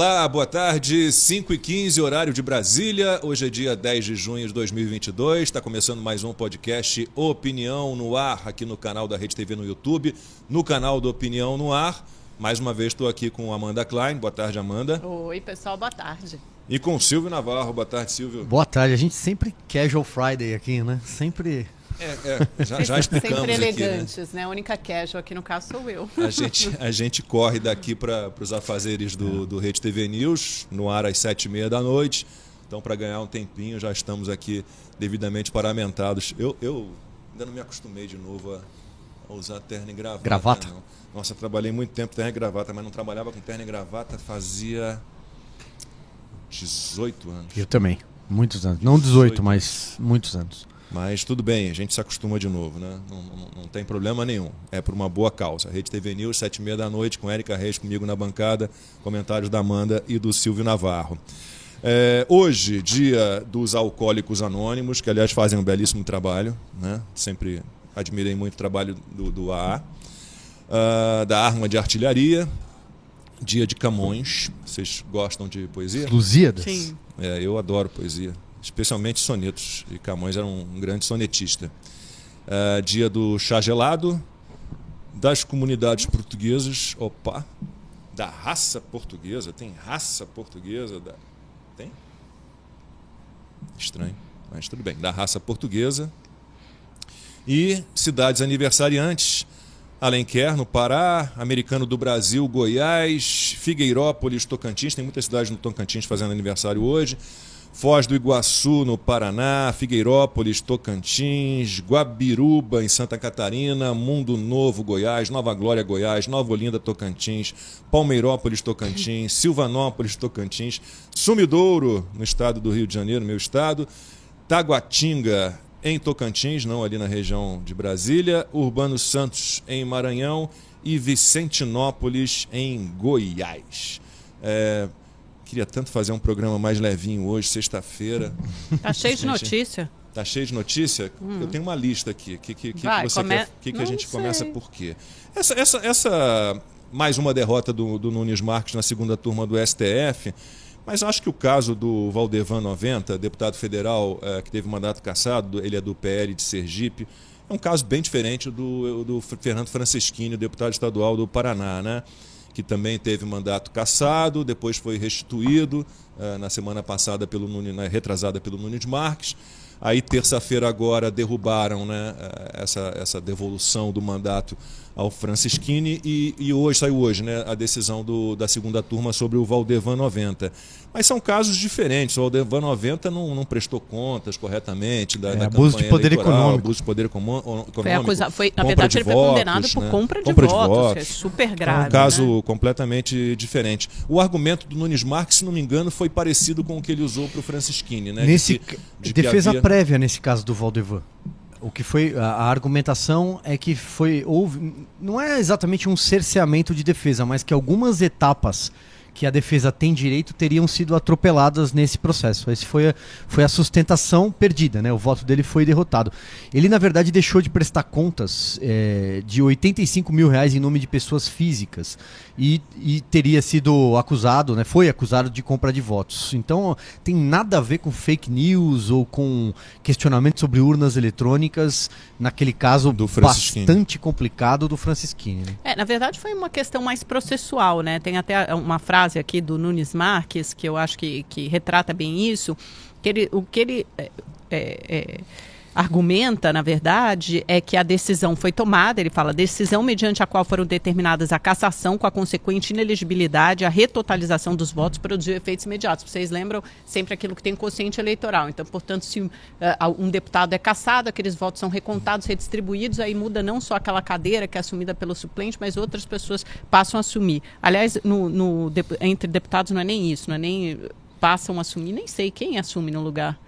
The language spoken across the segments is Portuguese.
Olá, boa tarde, 5 e 15 horário de Brasília. Hoje é dia 10 de junho de 2022. Está começando mais um podcast Opinião no Ar, aqui no canal da Rede TV no YouTube, no canal do Opinião no Ar. Mais uma vez estou aqui com Amanda Klein. Boa tarde, Amanda. Oi, pessoal, boa tarde. E com Silvio Navarro. Boa tarde, Silvio. Boa tarde. A gente sempre casual Friday aqui, né? Sempre é, é, já, já explicamos Sempre elegantes, aqui, né? A única casual aqui no caso sou eu. A gente, a gente corre daqui para os afazeres do, do Rede TV News, no ar às sete e meia da noite. Então, para ganhar um tempinho, já estamos aqui devidamente paramentados. Eu, eu ainda não me acostumei de novo a, a usar terno e gravata. Gravata? Não. Nossa, trabalhei muito tempo terno e gravata, mas não trabalhava com terno e gravata fazia 18 anos. Eu também. Muitos anos. Não 18, 18 mas muitos anos. Mas tudo bem, a gente se acostuma de novo, né? Não, não, não tem problema nenhum. É por uma boa causa. Rede TV News, sete e meia da noite, com Érica Reis comigo na bancada, comentários da Amanda e do Silvio Navarro. É, hoje, dia dos alcoólicos anônimos, que aliás fazem um belíssimo trabalho, né? Sempre admirei muito o trabalho do, do AA. Uh, da arma de artilharia, dia de Camões. Vocês gostam de poesia? Lusíadas? Sim. É, eu adoro poesia especialmente sonetos. E Camões era um grande sonetista. Uh, dia do chá gelado, das comunidades portuguesas, opa, da raça portuguesa, tem raça portuguesa, da... tem? Estranho, mas tudo bem, da raça portuguesa. E cidades aniversariantes, Alenquer, no Pará, Americano do Brasil, Goiás, Figueirópolis, Tocantins, tem muitas cidades no Tocantins fazendo aniversário hoje. Foz do Iguaçu, no Paraná, Figueirópolis, Tocantins, Guabiruba, em Santa Catarina, Mundo Novo, Goiás, Nova Glória, Goiás, Nova Olinda, Tocantins, Palmeirópolis, Tocantins, Silvanópolis, Tocantins, Sumidouro, no estado do Rio de Janeiro, meu estado, Taguatinga, em Tocantins, não ali na região de Brasília, Urbano Santos, em Maranhão e Vicentinópolis, em Goiás. É, Queria tanto fazer um programa mais levinho hoje, sexta-feira. Tá cheio de notícia. Tá cheio de notícia? Hum. Eu tenho uma lista aqui. O que, que, que, Vai, você come... quer? que, que a gente sei. começa por quê? Essa, essa, essa mais uma derrota do, do Nunes Marques na segunda turma do STF. Mas acho que o caso do Valdevan 90, deputado federal é, que teve mandato cassado, ele é do PL de Sergipe, é um caso bem diferente do, do Fernando Franceschini, deputado estadual do Paraná, né? Que também teve mandato cassado, depois foi restituído uh, na semana passada pelo Nunes, retrasada pelo Nunes Marques. Aí terça-feira agora derrubaram né, eh, essa, essa devolução do mandato ao Francisquini e, e hoje saiu hoje né, a decisão do, da segunda turma sobre o Valdevan 90. Mas são casos diferentes. O Valdevan 90 não, não prestou contas corretamente da, é, da abuso de poder econômico. Abuso de poder econômico. Foi acusa, foi, na verdade, ele foi votos, condenado por né? compra, de, compra votos, de votos. É super grave. É um caso né? completamente diferente. O argumento do Nunes Marques, se não me engano, foi parecido com o que ele usou para o Francisquini. Né? Nesse, de que, de defesa havia... prévia nesse caso do Valdevan. O que foi a, argumentação é que foi houve não é exatamente um cerceamento de defesa, mas que algumas etapas que a defesa tem direito teriam sido atropeladas nesse processo. Esse foi a, foi a sustentação perdida, né? O voto dele foi derrotado. Ele, na verdade, deixou de prestar contas é, de 85 mil reais em nome de pessoas físicas e, e, teria sido acusado, né? Foi acusado de compra de votos. Então, tem nada a ver com fake news ou com questionamento sobre urnas eletrônicas, naquele caso do bastante complicado do Francisquini. Né? É, na verdade, foi uma questão mais processual, né? Tem até uma frase frase aqui do Nunes Marques, que eu acho que, que retrata bem isso, que ele, o que ele é, é, é argumenta, na verdade, é que a decisão foi tomada, ele fala, decisão mediante a qual foram determinadas a cassação com a consequente inelegibilidade, a retotalização dos votos produziu efeitos imediatos. Vocês lembram sempre aquilo que tem consciente eleitoral. Então, portanto, se uh, um deputado é cassado, aqueles votos são recontados, redistribuídos, aí muda não só aquela cadeira que é assumida pelo suplente, mas outras pessoas passam a assumir. Aliás, no, no, entre deputados não é nem isso, não é nem passam a assumir, nem sei quem assume no lugar.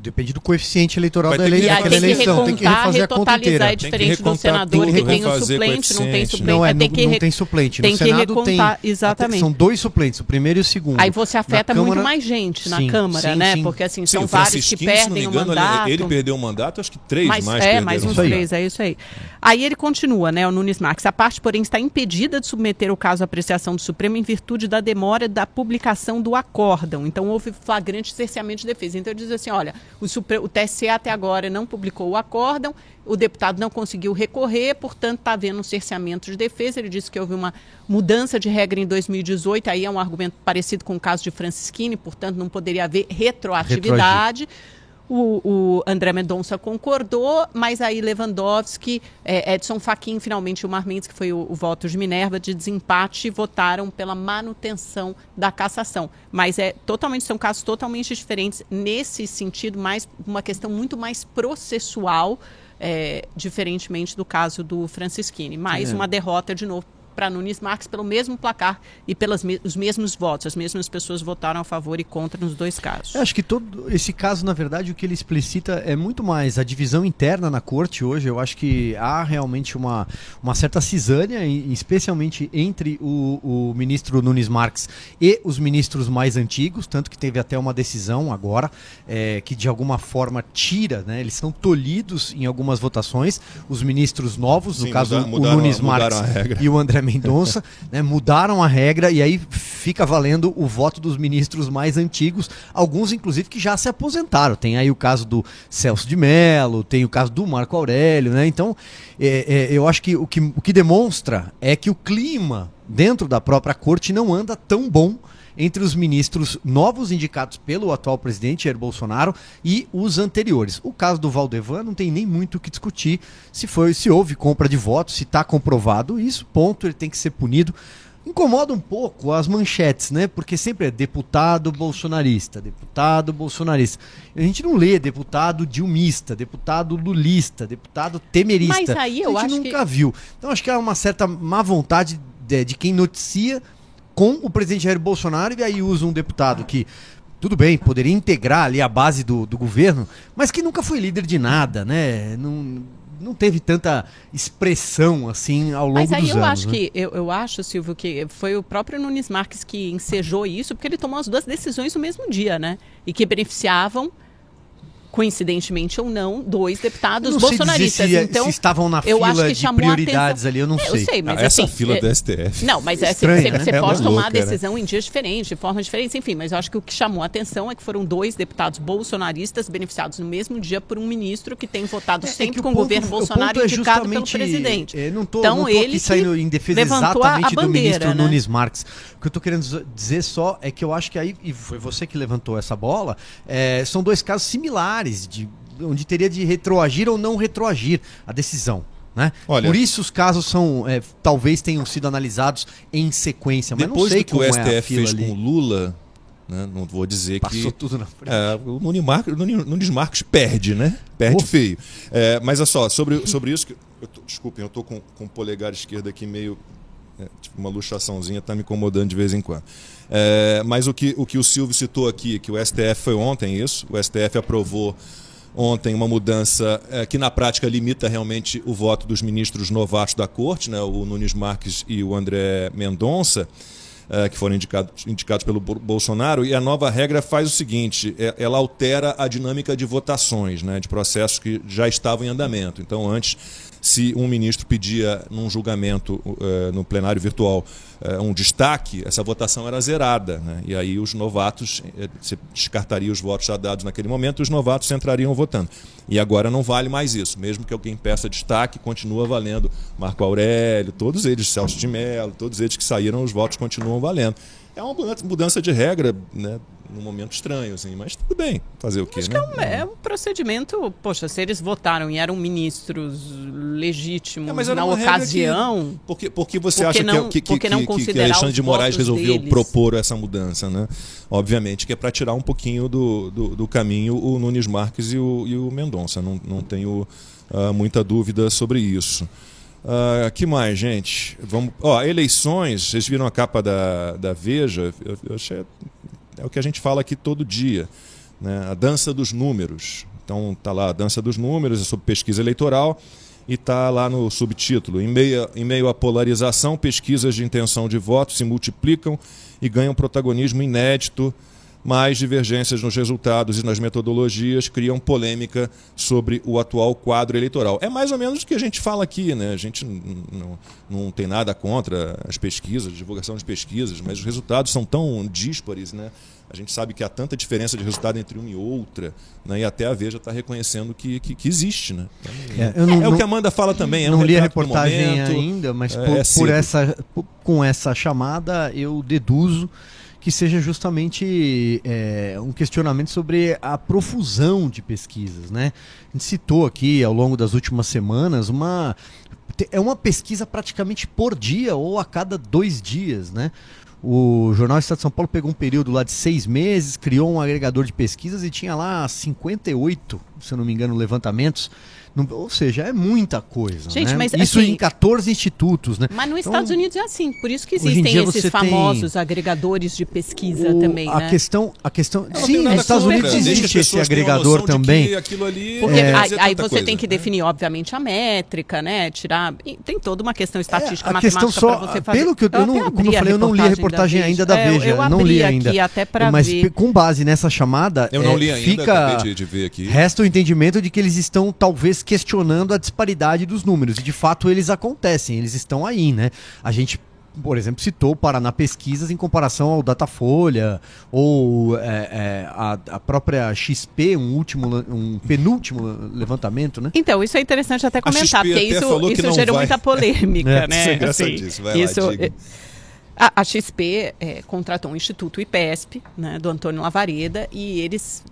Depende do coeficiente eleitoral da eleição. Tem que eleição. Tem que refazer a conta inteira. É diferente do senador que tem o suplente, não tem suplente. Não, é, tem que não tem suplente. Tem no que Senado recontar, tem, exatamente. São dois suplentes, o primeiro e o segundo. Aí você afeta Câmara, muito mais gente na sim, Câmara, sim, né? Sim. Porque assim, são vários que perdem engano, o mandato. Ele perdeu o mandato, acho que três mais É, mais uns três, é isso aí. Aí ele continua, né, o Nunes Marques. A parte, porém, está impedida de submeter o caso à apreciação do Supremo em virtude da demora da publicação do acórdão. Então houve flagrante cerceamento de defesa. Então ele diz assim, olha, o, o TSE até agora não publicou o acórdão, o deputado não conseguiu recorrer, portanto está havendo um cerceamento de defesa. Ele disse que houve uma mudança de regra em 2018, aí é um argumento parecido com o caso de Francisquini, portanto não poderia haver retroatividade. O, o, André Mendonça concordou, mas aí Lewandowski, é, Edson Fachin, finalmente o Marmendes, que foi o, o, voto de Minerva, de desempate, votaram pela manutenção da cassação. Mas é totalmente, são casos totalmente diferentes nesse sentido, mais uma questão muito mais processual, é, diferentemente do caso do Francisquini. Mais é. uma derrota de novo para Nunes Marques pelo mesmo placar e pelos me os mesmos votos. As mesmas pessoas votaram a favor e contra nos dois casos. Eu acho que todo esse caso, na verdade, o que ele explicita é muito mais a divisão interna na corte hoje. Eu acho que há realmente uma, uma certa cisânia, especialmente entre o, o ministro Nunes Marques e os ministros mais antigos, tanto que teve até uma decisão agora é, que de alguma forma tira, né, eles são tolhidos em algumas votações, os ministros novos, Sim, no caso mudaram, o Nunes Marques e o André Mendonça, né, mudaram a regra e aí fica valendo o voto dos ministros mais antigos, alguns inclusive que já se aposentaram. Tem aí o caso do Celso de Mello, tem o caso do Marco Aurélio, né? Então, é, é, eu acho que o, que o que demonstra é que o clima dentro da própria corte não anda tão bom entre os ministros novos indicados pelo atual presidente Jair Bolsonaro e os anteriores. O caso do Valdevan não tem nem muito o que discutir se foi, se houve compra de votos, se está comprovado isso, ponto, ele tem que ser punido. Incomoda um pouco as manchetes, né? Porque sempre é deputado bolsonarista, deputado bolsonarista. A gente não lê deputado dilmista, deputado lulista, deputado temerista. Mas aí eu a gente acho nunca que... viu. Então acho que há uma certa má vontade de, de quem noticia com o presidente Jair Bolsonaro e aí usa um deputado que tudo bem, poderia integrar ali a base do, do governo, mas que nunca foi líder de nada, né? Não, não teve tanta expressão assim ao longo dos anos. Mas aí eu acho né? que eu, eu acho, Silvio, que foi o próprio Nunes Marques que ensejou isso, porque ele tomou as duas decisões no mesmo dia, né? E que beneficiavam coincidentemente ou não, dois deputados bolsonaristas. Se, então, se estavam na eu fila acho que de prioridades ali, eu não é, sei. Eu sei, mas ah, essa assim, fila é, do STF. Não, mas é, Estranha, você, né? pode é tomar louca, a decisão né? em dias diferentes, de formas diferentes, enfim, mas eu acho que o que chamou a atenção é que foram dois deputados bolsonaristas beneficiados no mesmo dia por um ministro que tem votado é, é sempre com o governo Bolsonaro o indicado pelo presidente. Eu não tô, então não tô ele saindo em defesa exatamente bandeira, do ministro né? Nunes Marques. O que eu estou querendo dizer só é que eu acho que aí, e foi você que levantou essa bola, é, são dois casos similares de onde teria de retroagir ou não retroagir a decisão. Né? Olha, Por isso os casos são é, talvez tenham sido analisados em sequência, mas depois não sei do que o é STF fez ali. com o Lula, né, não vou dizer Passou que tudo na frente. É, o Nunes Marcos, Nunes Marcos perde, né? Perde oh. feio. É, mas olha só, sobre, sobre isso que eu tô, desculpem, eu tô com, com o polegar esquerdo aqui meio é, tipo uma luxaçãozinha está me incomodando de vez em quando. É, mas o que, o que o Silvio citou aqui, que o STF foi ontem isso, o STF aprovou ontem uma mudança é, que na prática limita realmente o voto dos ministros novatos da corte, né, o Nunes Marques e o André Mendonça, é, que foram indicados, indicados pelo Bolsonaro, e a nova regra faz o seguinte: é, ela altera a dinâmica de votações, né, de processos que já estavam em andamento. Então, antes se um ministro pedia num julgamento uh, no plenário virtual uh, um destaque, essa votação era zerada. Né? E aí os novatos, uh, você descartaria os votos já dados naquele momento, os novatos entrariam votando. E agora não vale mais isso. Mesmo que alguém peça destaque, continua valendo Marco Aurélio, todos eles, Celso de Mello, todos eles que saíram, os votos continuam valendo. É uma mudança de regra, né? Num momento estranho, assim, mas tudo bem, fazer o quê, Acho né? Que é, um, é, um, procedimento, poxa, se eles votaram e eram ministros legítimos é, na ocasião. Que, porque, porque você acha não, que, que, que, que, que Alexandre de Moraes resolveu deles. propor essa mudança, né? Obviamente que é para tirar um pouquinho do, do, do, caminho o Nunes Marques e o, e o Mendonça, não, não tenho uh, muita dúvida sobre isso. Uh, que mais, gente? Vamos. Ó, eleições, vocês viram a capa da, da Veja? Eu, eu achei é o que a gente fala aqui todo dia. né? a dança dos números. Então está lá a dança dos números, é sobre pesquisa eleitoral e está lá no subtítulo. Em meio, em meio à polarização, pesquisas de intenção de voto se multiplicam e ganham protagonismo inédito, mas divergências nos resultados e nas metodologias criam polêmica sobre o atual quadro eleitoral. É mais ou menos o que a gente fala aqui, né? A gente não, não tem nada contra as pesquisas, divulgação de pesquisas, mas os resultados são tão díspares, né? A gente sabe que há tanta diferença de resultado entre uma e outra, né? e até a Veja está reconhecendo que, que, que, existe. Né? É, não, é, o que a Amanda fala também. É não um li a reportagem ainda, mas é, por, é por essa, com essa chamada eu deduzo que seja justamente é, um questionamento sobre a profusão de pesquisas. Né? A gente citou aqui ao longo das últimas semanas uma. É uma pesquisa praticamente por dia ou a cada dois dias, né? O Jornal Estado de São Paulo pegou um período lá de seis meses, criou um agregador de pesquisas e tinha lá 58, se eu não me engano, levantamentos ou seja, é muita coisa. Gente, né? mas, isso assim, em 14 institutos, né? Mas nos então, Estados Unidos é assim, por isso que existem esses famosos agregadores de pesquisa o, também. A né? questão, a questão, sim, nos Estados Unidos existe esse agregador também. Ali Porque é, aí, aí você coisa, tem que né? definir, obviamente, a métrica, né? Tirar, tem toda uma questão estatística, é, a matemática questão só, você fazer. Pelo que eu, eu não, como eu falei, eu não li a reportagem ainda da Veja, eu, eu não li ainda. mas com base nessa chamada, eu não li ainda, fica de ver aqui. Resta o entendimento de que eles estão talvez questionando a disparidade dos números. E de fato eles acontecem, eles estão aí, né? A gente por exemplo, citou o Paraná Pesquisas em comparação ao Datafolha ou é, é, a, a, própria XP, um último, um penúltimo levantamento, né? então, isso é interessante até comentar, porque isso, isso gerou vai. muita polêmica, é. né? Isso é assim, vai isso, lá, é, a, a, XP é, contratou um instituto IPESP, né, do Antônio Lavareda, e eles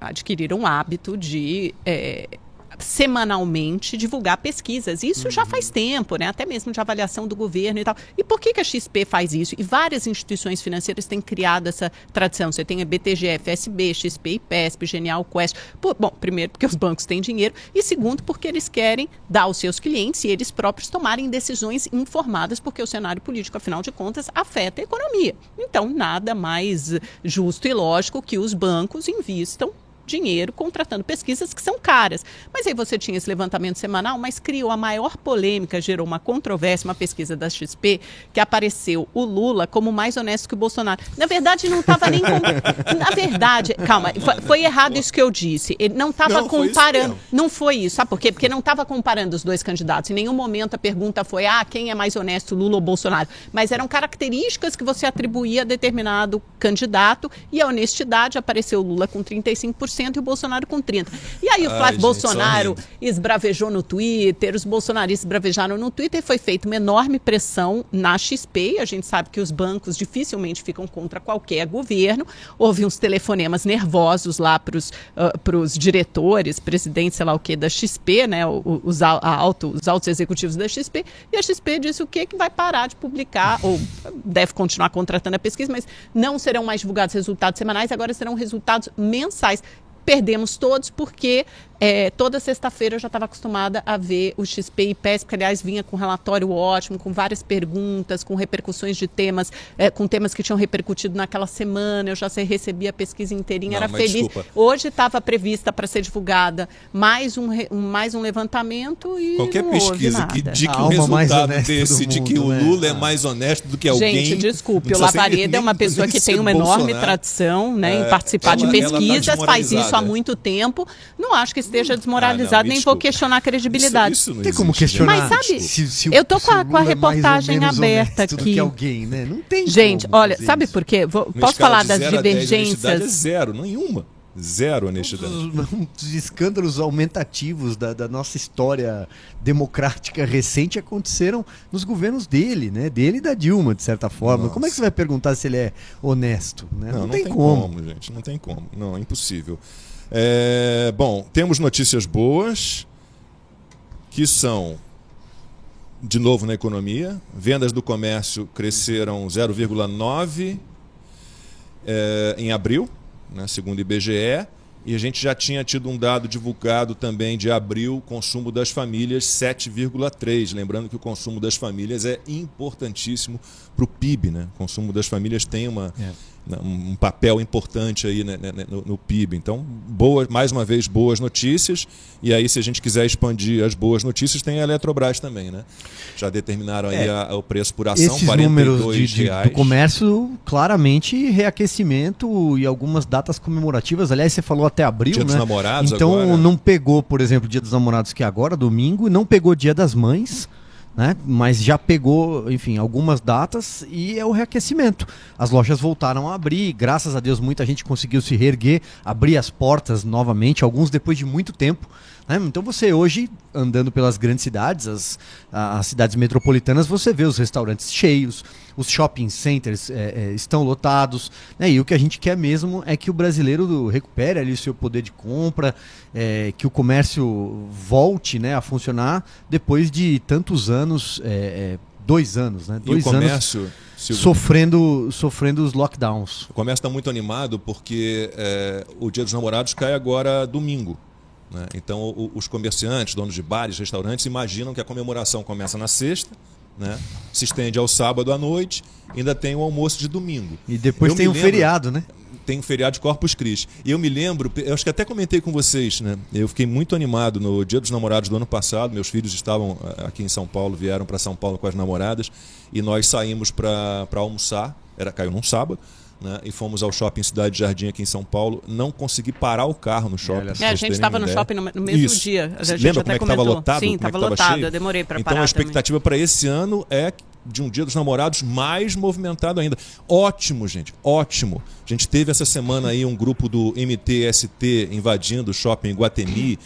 adquiriram o hábito de é, semanalmente divulgar pesquisas. Isso uhum. já faz tempo, né? até mesmo de avaliação do governo e tal. E por que, que a XP faz isso? E várias instituições financeiras têm criado essa tradição. Você tem a BTG, FSB, XP, IPESP, Genial, Quest. Por, bom, primeiro porque os bancos têm dinheiro e segundo porque eles querem dar aos seus clientes e eles próprios tomarem decisões informadas porque o cenário político, afinal de contas, afeta a economia. Então, nada mais justo e lógico que os bancos invistam dinheiro contratando pesquisas que são caras. Mas aí você tinha esse levantamento semanal, mas criou a maior polêmica, gerou uma controvérsia, uma pesquisa da XP, que apareceu o Lula como mais honesto que o Bolsonaro. Na verdade, não estava nem. Com... Na verdade, calma, foi, foi, errado isso que eu disse. Ele não estava comparando. não foi isso. Sabe por quê? Porque não estava comparando os dois candidatos. Em nenhum momento a pergunta foi, ah, quem é mais honesto, Lula ou Bolsonaro? Mas eram características que você atribuía a determinado candidato e a honestidade apareceu o Lula com 35% e o Bolsonaro com 30%. E aí o Flávio Ai, Bolsonaro esbravejou no Twitter, os bolsonaristas esbravejaram no Twitter, e foi feita uma enorme pressão na XP, a gente sabe que os bancos dificilmente ficam contra qualquer governo, houve uns telefonemas nervosos lá para os uh, diretores, presidentes, sei lá o que, da XP, né, os, a, alto, os altos executivos da XP, e a XP disse o que que vai parar de publicar, ou deve continuar contratando a pesquisa, mas não serão mais divulgados resultados semanais, agora serão resultados mensais perdemos todos porque é, toda sexta-feira eu já estava acostumada a ver o XP e PES, que aliás vinha com um relatório ótimo, com várias perguntas, com repercussões de temas, é, com temas que tinham repercutido naquela semana. Eu já recebia a pesquisa inteirinha, Não, era feliz. Desculpa. Hoje estava prevista para ser divulgada mais um, um, mais um levantamento e. Qualquer pesquisa que diga que o resultado desse mundo, de que o né? Lula é mais honesto do que alguém. Gente, desculpe, o Lavareda é uma pessoa que tem uma enorme Bolsonaro. tradição né, é, em participar ela, de tá pesquisas, tá faz isso há muito tempo. Não acho que esteja desmoralizado, ah, não, nem vou questionar a credibilidade. Isso, isso não tem como questionar. Mas sabe, se, se, eu tô com a, com a é reportagem aberta aqui. alguém, né? Não tem Gente, olha, sabe isso. por quê? Vou, posso falar das divergências? é zero, nenhuma. Zero honestidade. Os, escândalos aumentativos da, da, nossa história democrática recente aconteceram nos governos dele, né? Dele e da Dilma, de certa forma. Nossa. Como é que você vai perguntar se ele é honesto? Né? Não, não, não tem, tem como. como. gente. Não tem como. Não, é impossível. É, bom, temos notícias boas, que são, de novo na economia, vendas do comércio cresceram 0,9% é, em abril, né, segundo o IBGE, e a gente já tinha tido um dado divulgado também de abril, consumo das famílias 7,3. Lembrando que o consumo das famílias é importantíssimo para o PIB. Né? O consumo das famílias tem uma, é né, um papel importante aí né, né, né, no, no, PIB. Então, boa, mais uma vez, boas notícias. E aí, se a gente quiser expandir as boas notícias, tem a Eletrobras também, né? Já determinaram aí é, a, o preço por ação, esses números de, de, do comércio, claramente reaquecimento e algumas datas comemorativas. Aliás, você falou até abril, dia né? Dos namorados então, agora. não pegou, por exemplo, Dia dos Namorados, que é agora, domingo, e não pegou Dia das Mães né? Mas já pegou, enfim, algumas datas e é o reaquecimento. As lojas voltaram a abrir, graças a Deus muita gente conseguiu se reerguer, abrir as portas novamente, alguns depois de muito tempo. Né? Então você hoje, andando pelas grandes cidades, as, as cidades metropolitanas, você vê os restaurantes cheios, os shopping centers é, é, estão lotados. Né? E o que a gente quer mesmo é que o brasileiro recupere ali o seu poder de compra, é, que o comércio volte né, a funcionar depois de tantos anos, é, é, dois anos, né? Dois e o comércio, anos sofrendo, sofrendo os lockdowns. O comércio está muito animado porque é, o Dia dos Namorados cai agora domingo. Né? Então, o, os comerciantes, donos de bares, restaurantes, imaginam que a comemoração começa na sexta, né? se estende ao sábado à noite, ainda tem o almoço de domingo. E depois eu tem um lembro, feriado, né? Tem um feriado de Corpus Christi. E eu me lembro, eu acho que até comentei com vocês, né? Eu fiquei muito animado no Dia dos Namorados do ano passado. Meus filhos estavam eh, aqui em São Paulo, vieram para São Paulo com as namoradas e nós saímos para almoçar. Era caiu num sábado né, e fomos ao shopping Cidade Jardim aqui em São Paulo. Não consegui parar o carro no shopping. É, a gente estava no shopping no, no mesmo Isso. dia. A gente Lembra até como é estava lotado? Sim, estava é lotado. Eu demorei para então, parar. Então a expectativa para esse ano é de um dia dos namorados mais movimentado ainda. Ótimo, gente, ótimo. A gente teve essa semana aí um grupo do MTST invadindo o shopping em Guatemi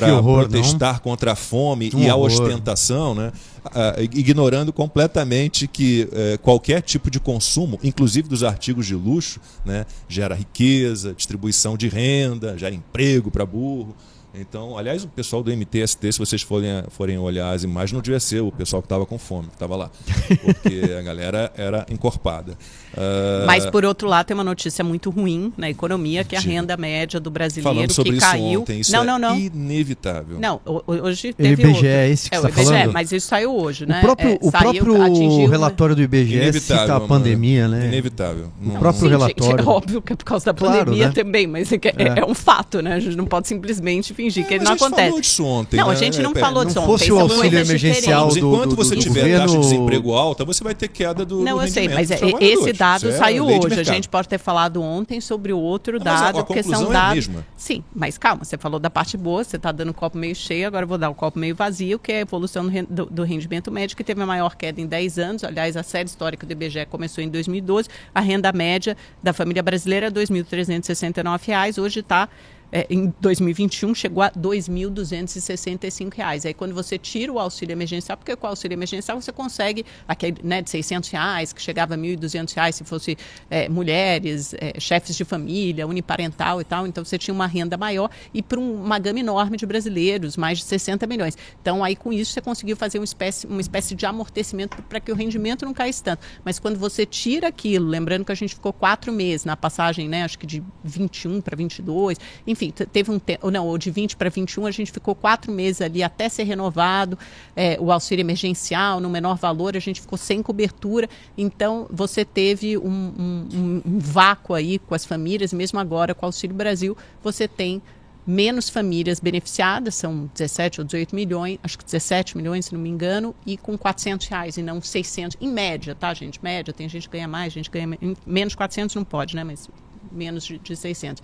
para protestar não? contra a fome um e a ostentação, né? Uh, ignorando completamente que uh, qualquer tipo de consumo, inclusive dos artigos de luxo, né, gera riqueza, distribuição de renda, gera emprego para burro. Então, aliás, o pessoal do MTST, se vocês forem, forem olhar as imagens, não devia ser o pessoal que estava com fome, que estava lá. Porque a galera era encorpada. Uh... Mas, por outro lado, tem uma notícia muito ruim na economia, que é a renda média do brasileiro falando sobre que isso caiu. Ontem, isso não, é não, não. inevitável. Não, hoje teve o IBGE é esse que é, você está falando? mas isso saiu hoje, né? O próprio, é, o saiu, próprio relatório do IBGE cita a pandemia, né? Inevitável. O próprio Sim, relatório. Gente, é óbvio que é por causa da claro, pandemia né? também, mas é, é, é, um fato, né? A gente não pode simplesmente fingir que ele não acontece falou disso ontem. Não, né? a gente não é, falou disso ontem. fosse o auxílio emergencial do, Enquanto do, você do tiver governo... taxa de desemprego alta, você vai ter queda do Não, do eu sei, mas é, esse dado é saiu hoje. A gente pode ter falado ontem sobre o outro dado, a, a porque são dados... É mesma. Sim, mas calma, você falou da parte boa, você está dando o copo meio cheio, agora eu vou dar o copo meio vazio, que é a evolução do, do rendimento médio, que teve a maior queda em 10 anos. Aliás, a série histórica do IBGE começou em 2012. A renda média da família brasileira é R$ 2.369, hoje está é, em 2021 chegou a R$ 2.265. Aí quando você tira o auxílio emergencial, porque com o auxílio emergencial você consegue aquele né, de 600 reais, que chegava a 1.200 reais se fosse é, mulheres, é, chefes de família, uniparental e tal. Então você tinha uma renda maior e para um, uma gama enorme de brasileiros, mais de 60 milhões. Então aí com isso você conseguiu fazer uma espécie, uma espécie de amortecimento para que o rendimento não caísse tanto. Mas quando você tira aquilo, lembrando que a gente ficou quatro meses na passagem, né, acho que de 21 para 22, enfim, enfim, teve um tempo, não, ou de 20 para 21, a gente ficou quatro meses ali até ser renovado é, o auxílio emergencial no menor valor, a gente ficou sem cobertura. Então, você teve um, um, um vácuo aí com as famílias, mesmo agora com o Auxílio Brasil, você tem menos famílias beneficiadas, são 17 ou 18 milhões, acho que 17 milhões, se não me engano, e com 400 reais e não 600, em média, tá, gente? Média, tem gente que ganha mais, gente ganha menos 400 não pode, né, mas menos de, de 600.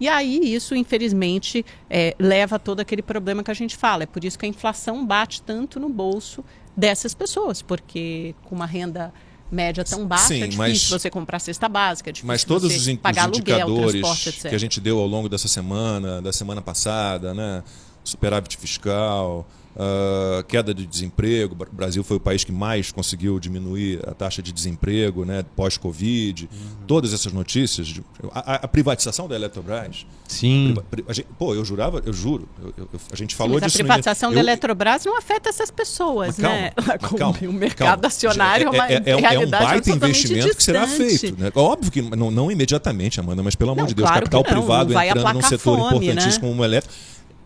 E aí isso, infelizmente, é, leva a todo aquele problema que a gente fala. É por isso que a inflação bate tanto no bolso dessas pessoas, porque com uma renda média tão baixa, Sim, é difícil mas, você comprar cesta básica, é difícil mas todos os, pagar os aluguel, indicadores que a gente deu ao longo dessa semana, da semana passada, né? superávit fiscal, Uh, queda de desemprego. O Brasil foi o país que mais conseguiu diminuir a taxa de desemprego né, pós-Covid. Uhum. Todas essas notícias. De, a, a, privatização da Eletrobras. Sim. a gente, pô, eu jurava, eu juro. Eu, eu, a gente falou Sim, disso. A privatização da Eletrobras não afeta essas pessoas, calma, né? Calma, o mercado calma. acionário é, é, é, é um baita investimento distante. que será feito. Né? Óbvio que não, não imediatamente, Amanda, mas pelo amor não, de Deus, claro capital não, privado não entrando num setor fome, importantíssimo né? como o elétrico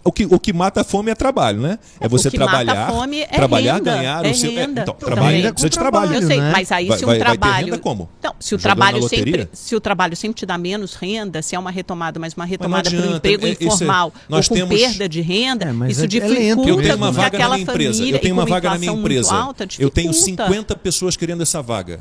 o que, o que mata a fome é trabalho, né? É, é você trabalhar, é trabalhar, renda, ganhar é o seu. É, então, trabalho precisa de trabalho. Eu sei, né? mas aí se um vai, trabalho. Vai renda como? Então, se o trabalho sempre, se o trabalho sempre te dá menos renda, se é uma retomada, mas uma retomada por um emprego é, informal ou com temos... perda de renda, isso dificulta eu tenho uma vaga na minha empresa. Eu tenho uma vaga na minha empresa. eu tenho 50 pessoas querendo essa vaga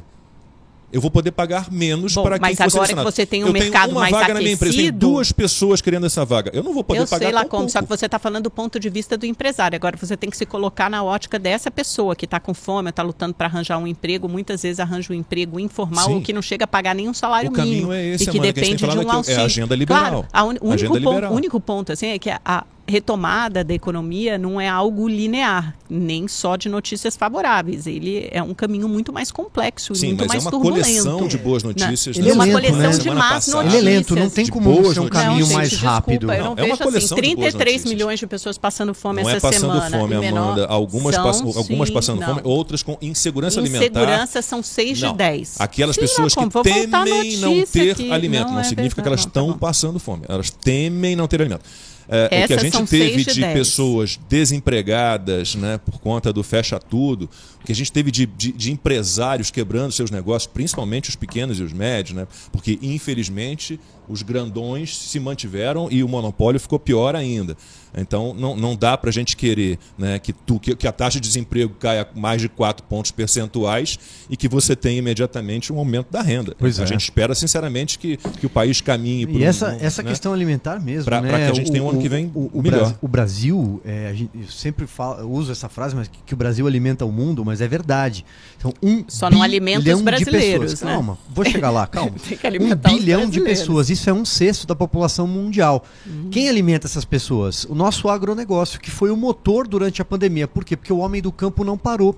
eu vou poder pagar menos Bom, para quem mas agora que você tem um eu mercado uma mais vaga aquecido, na minha empresa, tem duas pessoas querendo essa vaga. Eu não vou poder eu pagar sei lá como, só que você está falando do ponto de vista do empresário. Agora você tem que se colocar na ótica dessa pessoa que está com fome, está lutando para arranjar um emprego, muitas vezes arranja um emprego informal Sim. ou que não chega a pagar nenhum salário o mínimo é esse, e que depende que de um auxílio. É a agenda liberal. Claro, o único, ponto, liberal. único ponto assim é que a, a retomada da economia não é algo linear, nem só de notícias favoráveis. Ele é um caminho muito mais complexo Sim, muito mais é uma turbulento. coleção de boas notícias. Não, ele é uma lento, coleção né? de más notícias. Ele é lento, não tem como ser um caminho não, mais gente, rápido. Desculpa, eu não, não é vejo assim, 33 de milhões de pessoas passando fome não essa é passando semana. fome, Amanda. Algumas, são, pass algumas sim, passando não. fome, outras com insegurança alimentar. Insegurança são 6 de 10. Aquelas sim, pessoas que temem não ter aqui. alimento. Não, é significa que elas estão passando fome. Elas temem não ter alimento. É, o que a gente teve de, de pessoas desempregadas né, por conta do fecha tudo, o que a gente teve de, de, de, empresários quebrando seus negócios, principalmente os pequenos e os médios, né, porque infelizmente os grandões se mantiveram e o monopólio ficou pior ainda. Então não, não dá para a gente querer né, que, tu, que, que, a taxa de desemprego caia mais de 4 pontos percentuais e que você tenha imediatamente um aumento da renda. Pois a é. gente espera sinceramente que, que o país caminhe por E essa, um, essa né, questão alimentar mesmo. Para né? que a gente tenha um ano que vem o, o, melhor. o Brasil, é, gente, eu sempre falo, uso essa frase, mas que, que, o Brasil alimenta o mundo, mas é verdade. Então, um Só não alimenta os brasileiros. Né? Calma, vou chegar lá, calma. um bilhão de pessoas, isso é um sexto da população mundial. Uhum. Quem alimenta essas pessoas? O nosso agronegócio, que foi o motor durante a pandemia. Por quê? Porque o homem do campo não parou.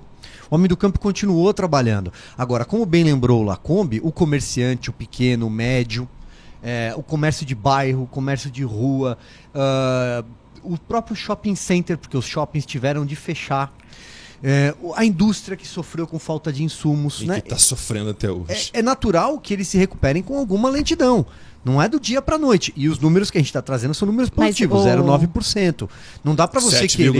O homem do campo continuou trabalhando. Agora, como bem lembrou o Lacombe, o comerciante, o pequeno, o médio, é, o comércio de bairro, o comércio de rua, uh, o próprio shopping center, porque os shoppings tiveram de fechar. É, a indústria que sofreu com falta de insumos. E né? que está sofrendo até hoje. É, é, natural que eles se recuperem com alguma lentidão. Não é do dia para noite. E os números que a gente está trazendo são números positivos, 0,9%. Não dá para você querer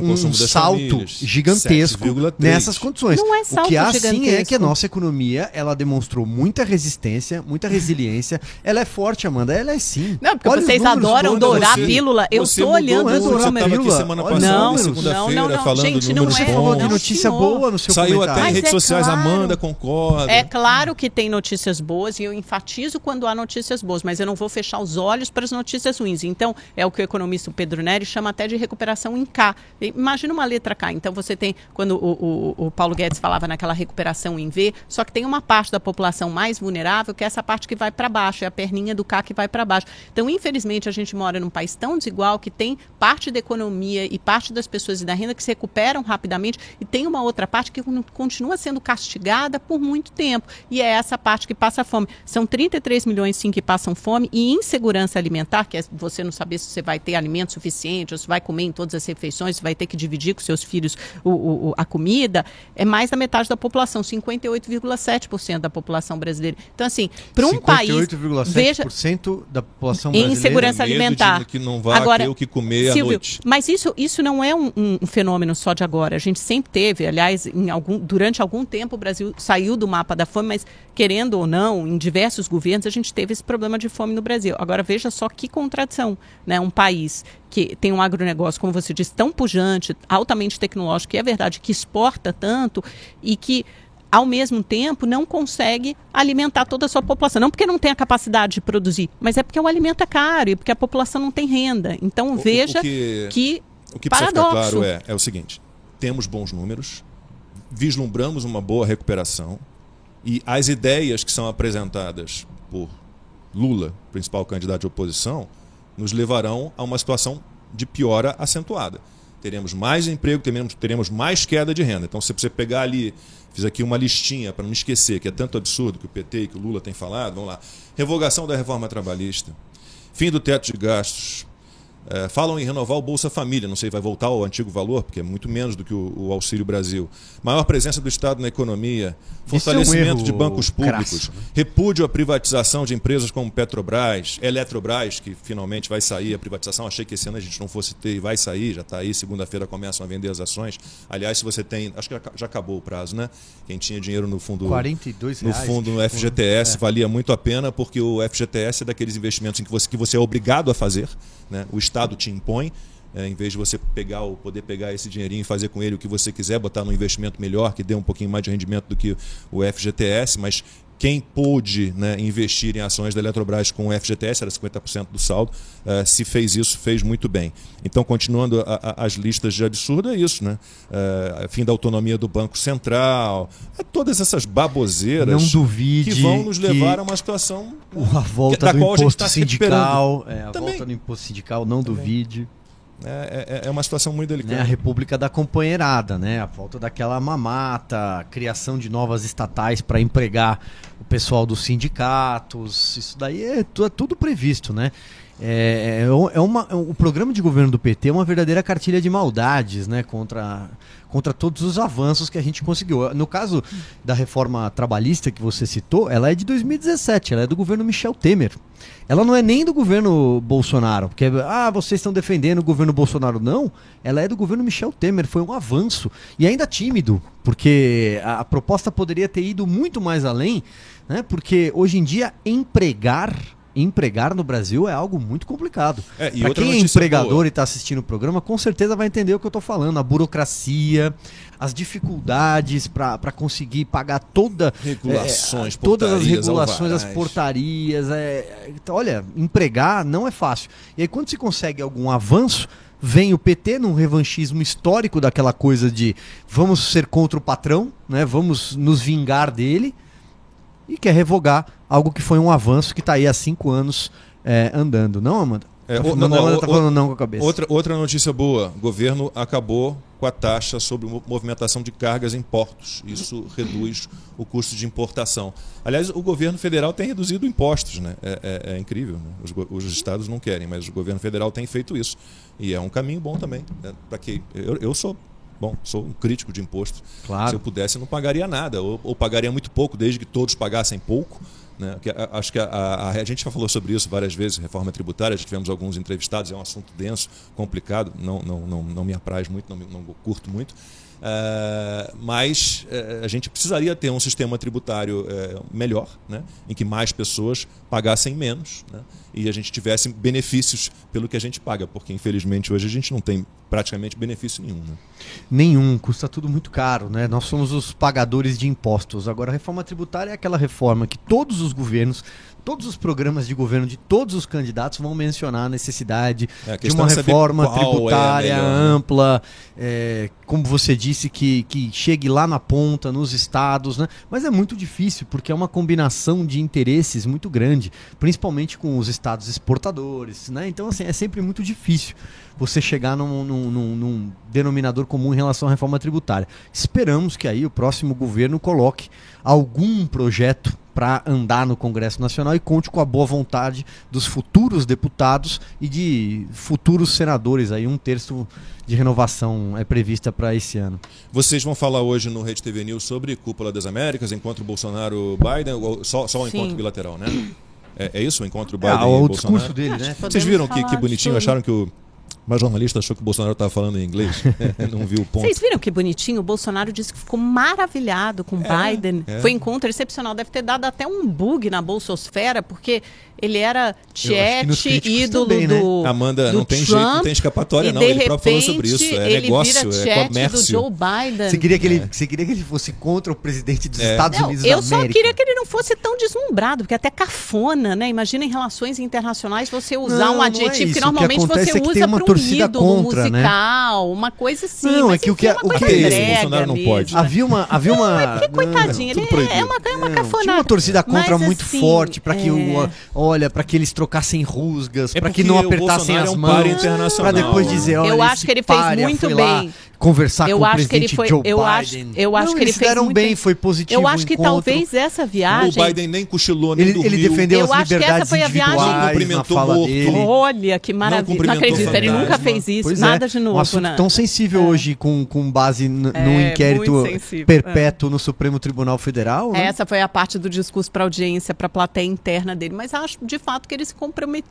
um salto gigantesco nessas condições. Não é salto o que há sim é que a nossa economia, ela demonstrou muita resistência, muita resiliência. ela é forte, Amanda. Ela é sim. Não, porque Olha vocês adoram dourar a pílula. Eu estou olhando os números. Semana passada, não, segunda-feira, falando gente, não é, falou de notícia boa no seu Saiu comentário. até em redes é sociais, claro. Amanda concorda. É claro que tem notícias boas e eu enfatizo quando há notícias boas, mas eu não vou fechar os olhos para as notícias ruins. Então, é o que o economista Pedro Neri chama até de recuperação em K. Imagina uma letra K. Então, você tem, quando o, o, o Paulo Guedes falava naquela recuperação em V, só que tem uma parte da população mais vulnerável, que é essa parte que vai para baixo, é a perninha do K que vai para baixo. Então, infelizmente, a gente mora num país tão desigual que tem parte da economia e parte das pessoas e da renda que se recuperam rapidamente e tem uma outra parte que continua sendo castigada por muito tempo. E é essa parte que passa fome. São 33 milhões, sim, que passam fome e insegurança alimentar, que é você não saber se você vai ter alimento suficiente, ou se vai comer em todas as refeições, se vai ter que dividir com seus filhos o, o, a comida, é mais da metade da população, 58,7% da população brasileira. Então, assim, para um país. 58,7% da população brasileira. Em insegurança alimentar. que não vai agora, ter o que comer Silvio, à noite. Mas isso, isso não é um, um, fenômeno só de agora. A gente sempre teve, aliás, algum, durante algum tempo o Brasil saiu do mapa da fome, mas querendo ou não, em diversos governos, a gente teve esse problema de fome no Brasil. Agora, veja só que contradição, né? Um país que tem um agronegócio, como você disse, tão pujante, altamente tecnológico, que é verdade, que exporta tanto e que ao mesmo tempo não consegue alimentar toda a sua população. Não porque não tem a capacidade de produzir, mas é porque o alimento é caro e porque a população não tem renda. Então o, veja o que, que, o que paradoxo. precisa ficar claro é, é o seguinte: temos bons números, vislumbramos uma boa recuperação e as ideias que são apresentadas por Lula, principal candidato de oposição, nos levarão a uma situação de piora acentuada. Teremos mais emprego, teremos, teremos mais queda de renda. Então, se você pegar ali, fiz aqui uma listinha para não esquecer, que é tanto absurdo que o PT e que o Lula têm falado, vamos lá. Revogação da reforma trabalhista, fim do teto de gastos, É, falam em renovar o Bolsa Família, não sei, vai voltar ao antigo valor, porque é muito menos do que o, o Auxílio Brasil. Maior presença do Estado na economia, fortalecimento é um de bancos públicos, crasso, né? repúdio à privatização de empresas como Petrobras, Eletrobras, que finalmente vai sair a privatização. Achei que esse ano a gente não fosse ter e vai sair, já está aí, segunda-feira começam a vender as ações. Aliás, se você tem, acho que já acabou o prazo, né? Quem tinha dinheiro no fundo 42 no fundo no FGTS é. valia muito a pena, porque o FGTS é daqueles investimentos em que você, que você é obrigado a fazer, né? O Estado te impõe. É, em vez de você pegar ou poder pegar esse dinheirinho e fazer com ele o que você quiser, botar num investimento melhor, que dê um pouquinho mais de rendimento do que o FGTS, mas quem pôde né, investir em ações da Eletrobras com o FGTS, era 50% do saldo, uh, se fez isso, fez muito bem. Então, continuando a, a, as listas de absurdo, é isso, né? Uh, fim da autonomia do Banco Central, é todas essas baboseiras Não duvide que vão nos levar a uma situação a volta da do qual imposto a gente tá sindical, é, a Também. volta do imposto sindical, não Também. duvide. É, é, é, uma situação muito delicada. Né? A República da Companheirada, né? A volta daquela mamata, a criação de novas estatais para empregar o pessoal dos sindicatos. Isso daí é, é tudo previsto, né? É, é, é uma, o programa de governo do PT é uma verdadeira cartilha de maldades né, contra, contra todos os avanços que a gente conseguiu. No caso da reforma trabalhista que você citou, ela é de 2017, ela é do governo Michel Temer. Ela não é nem do governo Bolsonaro, porque ah, vocês estão defendendo o governo Bolsonaro. Não, ela é do governo Michel Temer, foi um avanço. E ainda tímido, porque a, a proposta poderia ter ido muito mais além, né? porque hoje em dia empregar empregar no Brasil é algo muito complicado. É, para quem é empregador boa. e está assistindo o programa, com certeza vai entender o que eu estou falando. A burocracia, as dificuldades para conseguir pagar toda regulações, é, todas as regulações, alvarais. as portarias. É, então, olha, empregar não é fácil. E aí quando se consegue algum avanço vem o PT num revanchismo histórico daquela coisa de vamos ser contra o patrão, né? Vamos nos vingar dele e quer revogar algo que foi um avanço que está aí há cinco anos é, andando. Não, Amanda? É, tá, não, não, tá falando não com a cabeça. Outra, outra notícia boa: o governo acabou com a taxa sobre movimentação de cargas em portos. Isso reduz o custo de importação. Aliás, o governo federal tem reduzido impostos, né? É, é, é incrível. Né? Os, os, estados não querem, mas o governo federal tem feito isso. E é um caminho bom também. Né? Para que eu, eu sou Bom, sou um crítico de imposto. Claro. Se eu pudesse, eu não pagaria nada, ou, ou pagaria muito pouco, desde que todos pagassem pouco. Né? Que, a, acho que a, a, a, gente já falou sobre isso várias vezes, reforma tributária, já tivemos alguns entrevistados, é um assunto denso, complicado, não, não, não, não me apraz muito, não, não curto muito. Uh, mas uh, a gente precisaria ter um sistema tributário uh, melhor, né? em que mais pessoas pagassem menos né? e a gente tivesse benefícios pelo que a gente paga, porque infelizmente hoje a gente não tem praticamente benefício nenhum. Né? Nenhum, custa tudo muito caro. Né? Nós somos os pagadores de impostos. Agora, a reforma tributária é aquela reforma que todos os governos todos os programas de governo de todos os candidatos vão mencionar a necessidade é, de uma reforma é tributária é ampla, é, como você disse, que, que chegue lá na ponta, nos estados, né? Mas é muito difícil, porque é uma combinação de interesses muito grande, principalmente com os estados exportadores, né? Então, assim, é sempre muito difícil você chegar num, num, num, num denominador comum em relação à reforma tributária. Esperamos que aí o próximo governo coloque algum projeto para andar no Congresso Nacional e conte com a boa vontade dos futuros deputados e de futuros senadores. Aí um terço de renovação é prevista para esse ano. Vocês vão falar hoje no Rede TV News sobre Cúpula das Américas, encontro Bolsonaro-Biden, só, só o encontro bilateral, né? É, é, isso, o encontro Biden é, o discurso dele, né? Vocês viram que, que bonitinho, acharam que o mas o jornalista achou que o Bolsonaro estava falando em inglês, não viu o ponto. Vocês viram que bonitinho? O Bolsonaro disse que ficou maravilhado com é, Biden. É. Foi encontro excepcional. Deve ter dado até um bug na bolsosfera, porque ele era chat, ídolo também, né? do Amanda, do não tem Trump, jeito, não tem escapatória não. Ele próprio falou sobre isso. É ele negócio, vira é comércio. do Joe Biden. Você queria que ele, é. você queria que ele fosse contra o presidente dos é. Estados não, Unidos Eu só queria que ele não fosse tão deslumbrado, porque até cafona, né? Imagina em relações internacionais você usar não, um é adjetivo que normalmente que você usa para um ídolo contra, né? musical, né? uma coisa assim. Não, é que o que, é o que é isso, o Bolsonaro não pode. Havia uma, havia uma. É coitadinho, ele é uma, é uma cafona. Tinha uma torcida contra muito assim, forte para que o, olha, para que eles trocassem rusgas, é para que não apertassem as é um mãos, para depois dizer, olha, eu acho que ele fez muito bem. Conversar eu com o presidente foi, Joe eu Biden. Acho, eu acho não, que ele fez muito bem, foi positivo. Eu acho que encontro. talvez essa viagem. O Biden nem cochilou, nem ele, dormiu. ele defendeu eu as liberdades individuais não cumprimentou na fala morto. dele. Olha, que maravilha. Não, não acredito, ele nunca fez isso. Pois nada é, de novo. Um assunto né? tão sensível é. hoje, com, com base no é, inquérito perpétuo é. no Supremo Tribunal Federal. Né? Essa foi a parte do discurso para audiência, para a plateia interna dele. Mas acho, de fato, que ele se,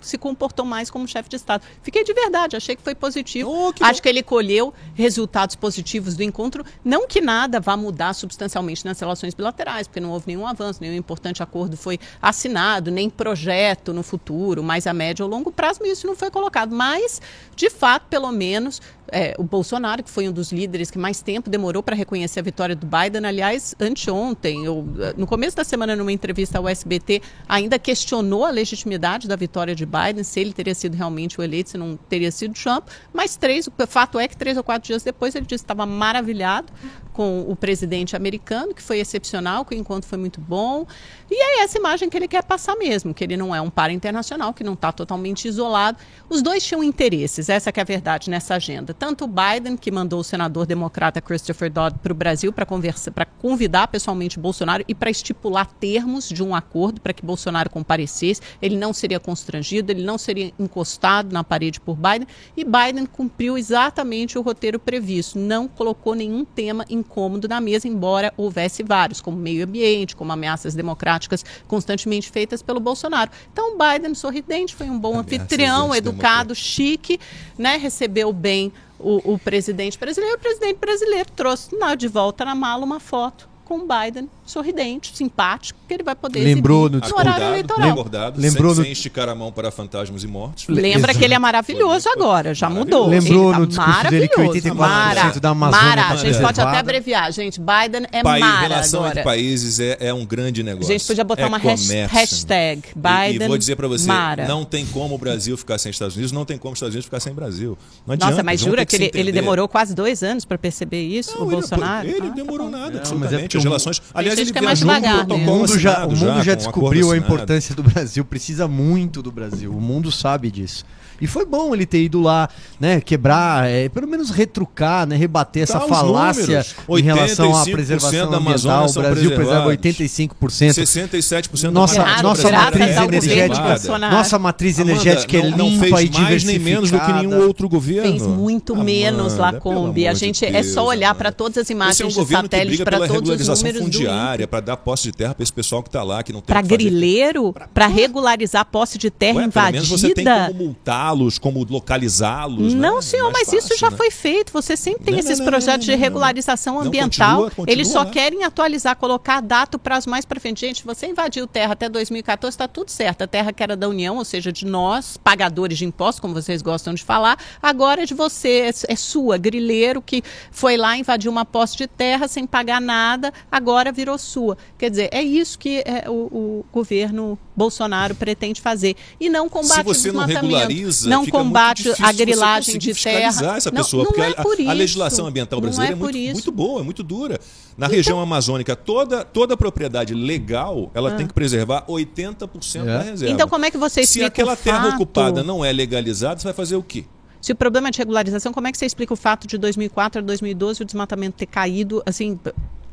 se comportou mais como chefe de Estado. Fiquei de verdade, achei que foi positivo. Oh, que acho bom. que ele colheu resultados positivos do encontro. Não que nada vá mudar substancialmente nas relações bilaterais, porque não houve nenhum avanço, nenhum importante acordo foi assinado, nem projeto no futuro, mas a médio ou longo prazo isso não foi colocado. Mas, de fato, pelo menos, é, o Bolsonaro, que foi um dos líderes que mais tempo demorou para reconhecer a vitória do Biden, aliás, anteontem, eu, no começo da semana, numa entrevista ao SBT, ainda questionou a legitimidade da vitória de Biden, se ele teria sido realmente o eleito, se não teria sido Trump, mas três, o fato é que três ou quatro dias depois ele disse que estava maravilhado com o presidente americano, que foi excepcional, que o encontro foi muito bom. E é essa imagem que ele quer passar mesmo, que ele não é um par internacional, que não está totalmente isolado. Os dois tinham interesses, essa é a verdade nessa agenda. Tanto o Biden, que mandou o senador democrata Christopher Dodd para o Brasil para para convidar pessoalmente Bolsonaro e para estipular termos de um acordo para que Bolsonaro comparecesse. Ele não seria constrangido, ele não seria encostado na parede por Biden. E Biden cumpriu exatamente o roteiro previsto, não colocou nenhum tema em incômodo na mesa, embora houvesse vários, como meio ambiente, como ameaças democráticas constantemente feitas pelo Bolsonaro. Então, Biden, sorridente, foi um bom ameaças anfitrião, educado, chique, né, recebeu bem o, o presidente brasileiro. O presidente brasileiro trouxe de volta na mala uma foto com Biden sorridente, simpático, que ele vai poder Lembrou no, no horário eleitoral. Acordado, Lembrou sem, no... sem esticar a mão para fantasmas e mortos. Lembra Exato. que ele é maravilhoso agora, já mudou. Lembrou tá no discurso dele que 84% Mara, da Amazônia Mara, a gente pode até abreviar, gente. Biden é País, Mara relação agora. entre países é, é, um grande negócio. A gente podia botar é uma comércio. hashtag Biden e, e vou dizer para você, Mara. não tem como o Brasil ficar sem Estados Unidos, não tem como os Estados Unidos ficar sem Brasil. Não adianta, Nossa, mas jura que, que ele, ele, demorou quase dois anos para perceber isso, o Bolsonaro? Ele, ah, demorou tá nada, absolutamente. As relações... Aliás, ele viajou o mundo já, o mundo já descobriu a importância do Brasil, precisa muito do Brasil. O mundo sabe disso. E foi bom ele ter ido lá, né, quebrar, é, pelo menos retrucar, né, rebater essa tá falácia em relação à preservação da ambiental. O Brasil preserva 85%. 67% nossa, da nossa matriz energética, nossa matriz energética Amanda, é não, limpa não e mais nem menos do que nenhum outro governo. Fez muito Amanda, menos lá Kombi. A gente de é só olhar para todas as imagens é um de satélite para todos os números fundiária, para dar posse de terra para esse pessoal que está lá que não tem Para grileiro, para regularizar posse de terra Ué, invadida. Pelo menos você tem como multar los como localizá-los. Né? Não, né? senhor, mas fácil, isso já né? foi feito. Você sempre tem não, esses não, projetos não, de regularização ambiental. Continua, continua, Eles só né? querem atualizar, colocar data, prazo mais para frente. Gente, você invadiu terra até 2014, está tudo certo. A terra que era da União, ou seja, de nós, pagadores de impostos, como vocês gostam de falar, agora é de você, é, é sua, grileiro que foi lá, invadiu uma posse de terra sem pagar nada, agora virou sua. Quer dizer, é isso que é, o, o governo Bolsonaro pretende fazer. E não combate o desmatamento. Não combate a grilagem de terra. essa pessoa, não, não porque é a, a, legislação ambiental brasileira é, é muito, muito, boa, é muito dura. Na então, região amazônica, toda, toda propriedade legal, ela ah. tem que preservar 80% é. da reserva. Então como é que você explica Se aquela terra ocupada não é legalizada, você vai fazer o quê? Se o problema é de regularização, como é que você explica o fato de 2004 a 2012 o desmatamento ter caído assim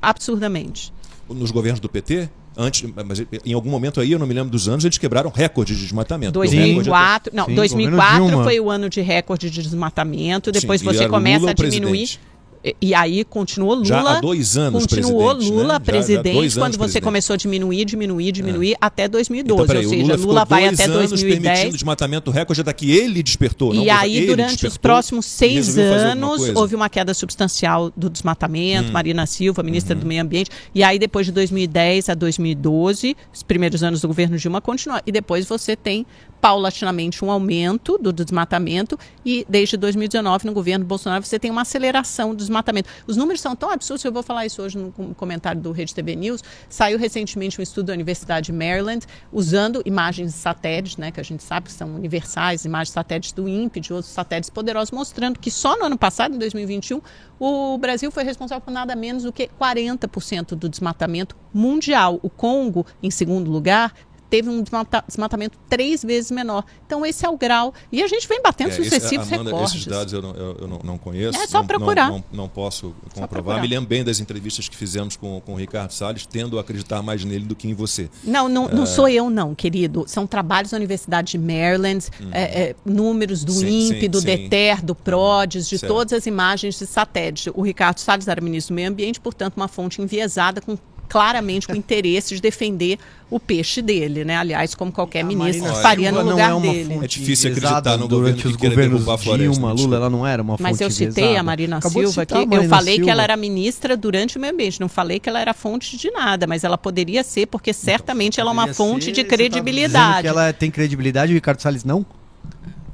absurdamente? Nos governos do PT? Antes, mas em algum momento aí, eu não me lembro dos anos, eles quebraram recorde de desmatamento. 2004, não, Sim, 2004 foi o ano de recorde de desmatamento, depois Sim, você começa Lula, a diminuir. Presidente. E aí continuou Lula. Já há dois anos Continuou Lula né? presidente já, já quando você presidente. começou a diminuir, diminuir, diminuir é. até 2012. Então, ou seja, Lula, Lula vai até 2010. permitindo desmatamento recorde da que ele despertou. E aí, durante os próximos seis anos, houve uma queda substancial do desmatamento. Hum. Marina Silva, ministra uhum. do Meio Ambiente. E aí, depois de 2010 a 2012, os primeiros anos do governo Dilma continua. E depois você tem paulatinamente um aumento do desmatamento e desde 2019 no governo Bolsonaro você tem uma aceleração do desmatamento. Os números são tão absurdos, eu vou falar isso hoje no comentário do Rede TV News. Saiu recentemente um estudo da Universidade de Maryland usando imagens satélites, né, que a gente sabe que são universais, imagens satélites do INPE, de outros satélites poderosos, mostrando que só no ano passado, em 2021, o Brasil foi responsável por nada menos do que 40% do desmatamento mundial. O Congo, em segundo lugar, teve um desmatamento três vezes menor. Então, esse é o grau. E a gente vem batendo é, sucessivos esse, Amanda, recordes. Esses dados eu não, eu, eu não, não conheço. É só não, procurar. Não, não, posso comprovar. Me lembro bem das entrevistas que fizemos com, com o Ricardo Salles, tendo a acreditar mais nele do que em você. Não, não, não é... sou eu, não, querido. São trabalhos da Universidade de Maryland, uhum. é, é, números do sim, INPE, sim, do sim. DETER, do PRODES, de certo. todas as imagens de satélite. O Ricardo Salles era ministro do Meio Ambiente, portanto, uma fonte enviesada com claramente com interesse de defender o peixe dele, né? Aliás, como qualquer ministro Marina faria no lugar é dele. É difícil acreditar no durante os governos a floresta. Dilma, Lula, ela não era uma fonte Mas eu citei a Marina Acabou Silva aqui. Eu falei Silva. que ela era ministra durante o meio ambiente. Não falei que ela era fonte de nada, mas ela poderia ser porque certamente ela é uma fonte ser, de tá credibilidade. Tá que ela tem credibilidade e o Ricardo Salles não?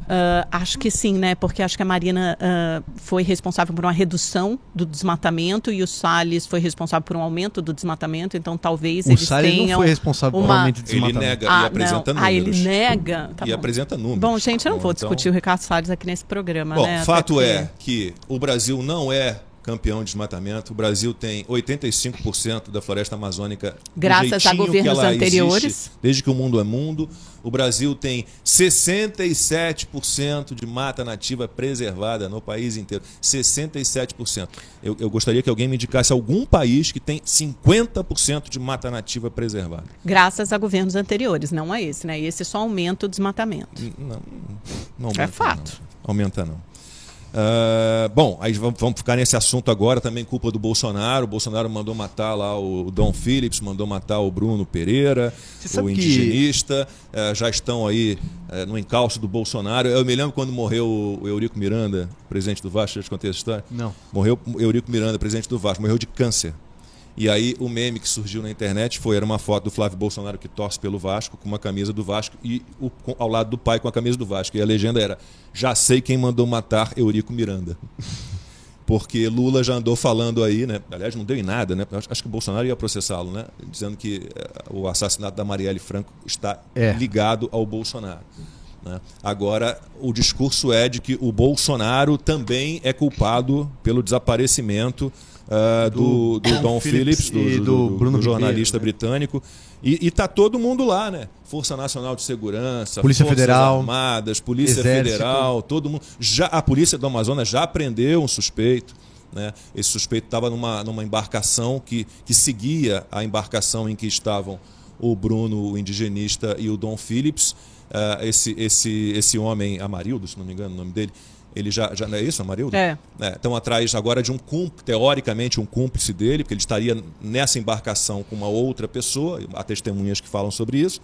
Uh, acho que sim, né? Porque acho que a Marina uh, foi responsável por uma redução do desmatamento e o Salles foi responsável por um aumento do desmatamento. Então talvez o eles Salles tenham. não foi responsável uma... por um aumento do desmatamento. Ele nega ah, e apresenta não. números. Ah, ele nega. Tá e bom. apresenta números. Bom, gente, eu não vou então... discutir o Ricardo Salles aqui nesse programa. Bom, né? fato porque... é que o Brasil não é campeão de desmatamento. O Brasil tem 85% da floresta amazônica graças a governos anteriores. Existe, desde que o mundo é mundo. O Brasil tem 67% de mata nativa preservada no país inteiro. 67%. Eu, eu gostaria que alguém me indicasse algum país que tem 50% de mata nativa preservada. Graças a governos anteriores, não a esse, né? Esse só aumenta o desmatamento. Não, não aumenta, é fato. Não. Aumenta não. Uh, bom, aí vamos, vamos, ficar nesse assunto agora, também culpa do Bolsonaro. O Bolsonaro mandou matar lá o Dom Phillips, mandou matar o Bruno Pereira, o indigenista. Que... Uh, já estão aí uh, no encalço do Bolsonaro. Eu me lembro quando morreu o Eurico Miranda, presidente do Vasco, já te contei essa história? Não. Morreu o Eurico Miranda, presidente do Vasco, morreu de câncer. E aí o meme que surgiu na internet foi era uma foto do Flávio Bolsonaro que torce pelo Vasco com uma camisa do Vasco e o, ao lado do pai com a camisa do Vasco. E a legenda era: "Já sei quem mandou matar Eurico Miranda". Porque Lula já andou falando aí, né? Aliás, não deu em nada, né? Acho que o Bolsonaro ia processá-lo, né? Dizendo que eh, o assassinato da Marielle Franco está é. ligado ao Bolsonaro. Né? Agora, o discurso é de que o Bolsonaro também é culpado pelo desaparecimento uh, do, do, do, Don Phillips, do, do, Bruno jornalista Ribeiro, né? britânico. E está todo mundo lá, né? Força Nacional de Segurança, Polícia Forças Federal, Armadas, Polícia Exército. Federal, todo mundo. Já, a Polícia do Amazonas já prendeu um suspeito. Né? Esse suspeito estava numa, numa embarcação que, que seguia a embarcação em que estavam o Bruno, o indigenista, e o Dom Phillips. Uh, esse, esse, esse homem, Amarildo, se não me engano o nome dele, ele já, já não é isso, Amarildo? É. é. Estão atrás agora de um cúmplice, teoricamente um cúmplice dele, porque ele estaria nessa embarcação com uma outra pessoa, há testemunhas que falam sobre isso.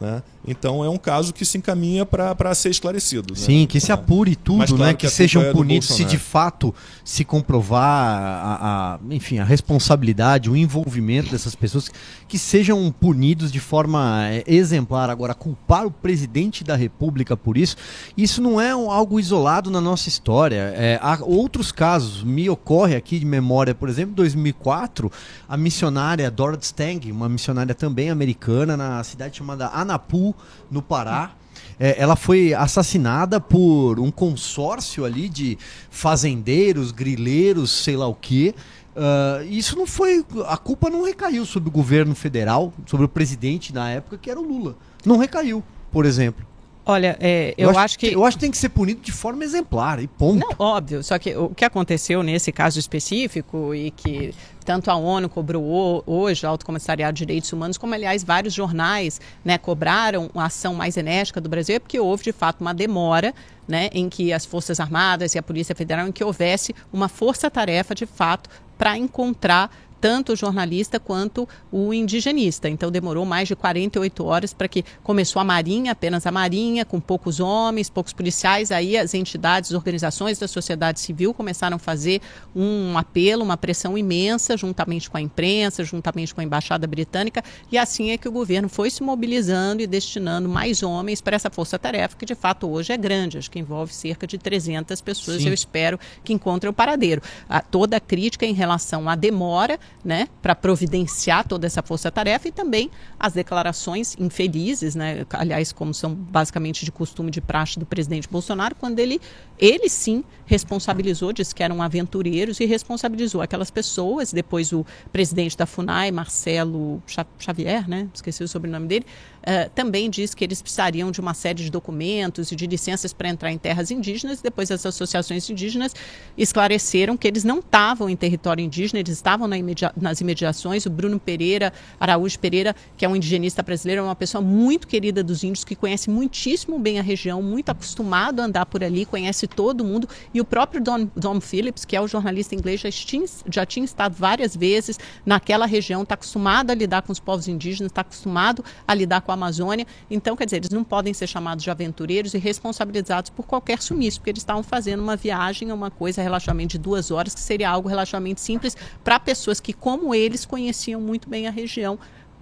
Né? Então é um caso que se encaminha para ser esclarecido. Né? Sim, que se apure tudo, claro né? que, que sejam é punidos se de fato se comprovar a, a, enfim, a responsabilidade, o envolvimento dessas pessoas, que sejam punidos de forma é, exemplar. Agora, culpar o presidente da República por isso, isso não é algo isolado na nossa história. É, há outros casos, me ocorre aqui de memória, por exemplo, 2004, a missionária Dorothy Stang, uma missionária também americana, na cidade chamada Anapu, no Pará. É, ela foi assassinada por um consórcio ali de fazendeiros, grileiros, sei lá o quê. Uh, isso não foi. A culpa não recaiu sobre o governo federal, sobre o presidente na época, que era o Lula. Não recaiu, por exemplo. Olha, é, eu, eu acho, acho, que... Eu acho que tem que ser punido de forma exemplar, e ponto. Não, óbvio. Só que o que aconteceu nesse caso específico e que tanto a ONU cobrou hoje, o Alto Comissariado de Direitos Humanos, como, aliás, vários jornais né, cobraram uma ação mais enérgica do Brasil, é porque houve, de fato, uma demora né, em que as Forças Armadas e a Polícia Federal, em que houvesse uma força-tarefa, de fato, para encontrar tanto o jornalista quanto o indigenista. Então demorou mais de 48 horas para que começou a Marinha, apenas a Marinha, com poucos homens, poucos policiais. Aí as entidades, organizações da sociedade civil começaram a fazer um apelo, uma pressão imensa, juntamente com a imprensa, juntamente com a embaixada britânica. E assim é que o governo foi se mobilizando e destinando mais homens para essa força-tarefa, que de fato hoje é grande. Acho que envolve cerca de 300 pessoas. Sim. Eu espero que encontrem o paradeiro. A, toda a crítica em relação à demora né, para providenciar toda essa força-tarefa e também as declarações infelizes, né, aliás, como são basicamente de costume de praxe do presidente Bolsonaro, quando ele, ele sim responsabilizou, disse que eram aventureiros e responsabilizou aquelas pessoas. Depois o presidente da FUNAI, Marcelo Xavier, né, esqueci o sobrenome dele, uh, também disse que eles precisariam de uma série de documentos e de licenças para entrar em terras indígenas. Depois as associações indígenas esclareceram que eles não estavam em território indígena, eles estavam na imedia nas imediações. O Bruno Pereira, Araújo Pereira, que é um indigenista brasileiro, é uma pessoa muito querida dos índios, que conhece muitíssimo bem a região, muito acostumado a andar por ali, conhece todo mundo. E o próprio Don, Don Phillips, que é o jornalista inglês, já tinha, já tinha estado várias vezes naquela região, está acostumado a lidar com os povos indígenas, está acostumado a lidar com a Amazônia. Então, quer dizer, eles não podem ser chamados de aventureiros e responsabilizados por qualquer sumiço, porque eles estavam fazendo uma viagem, uma coisa relativamente de duas horas, que seria algo relativamente simples para pessoas que, como eles, conheciam muito bem a região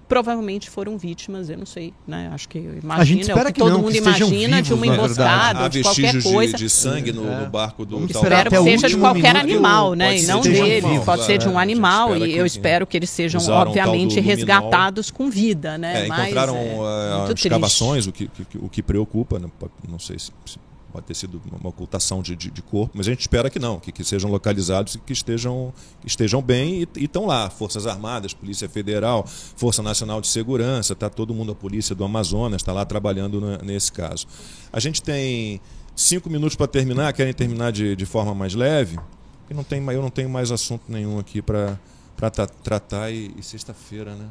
provavelmente foram vítimas, eu não sei, né? Acho que imagina, é o que, que todo não, mundo que imagina vivos, de uma emboscada, de qualquer coisa. De, de sangue no, é. no barco do Espero que seja de qualquer animal, né? E não dele, animal, pode ser de um animal e eu espero que eles sejam obviamente resgatados com vida, né? É, encontraram Mas, é, uh, escavações, o que, que, o que preocupa, não, né? não sei se pode ter sido uma ocultação de, de, de, corpo, mas a gente espera que não, que, que sejam localizados e que estejam, que estejam bem e estão lá. Forças Armadas, Polícia Federal, Força Nacional de Segurança, está todo mundo, a Polícia do Amazonas está lá trabalhando na, nesse caso. A gente tem cinco minutos para terminar, querem terminar de, de forma mais leve? Não tem, eu não tenho mais assunto nenhum aqui para tratar e, e sexta-feira, né?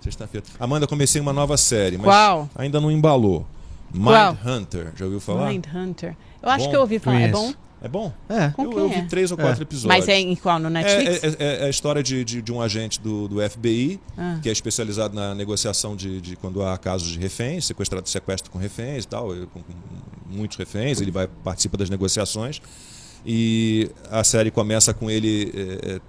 Sexta-feira. Amanda, comecei uma nova série, mas ainda não embalou. Mind Hunter, já ouviu falar? Mind Hunter. Eu acho bom? que eu ouvi falar. É bom? É bom? É. Eu, eu, vi é? três ou quatro é. episódios. Mas é em qual? No Netflix? É, é, é, é a história de, de, de, um agente do, do FBI, ah. que é especializado na negociação de, de, quando há casos de reféns, sequestrado, sequestro com reféns e tal, com, com muitos reféns, ele vai participa das negociações. E a série começa com ele é,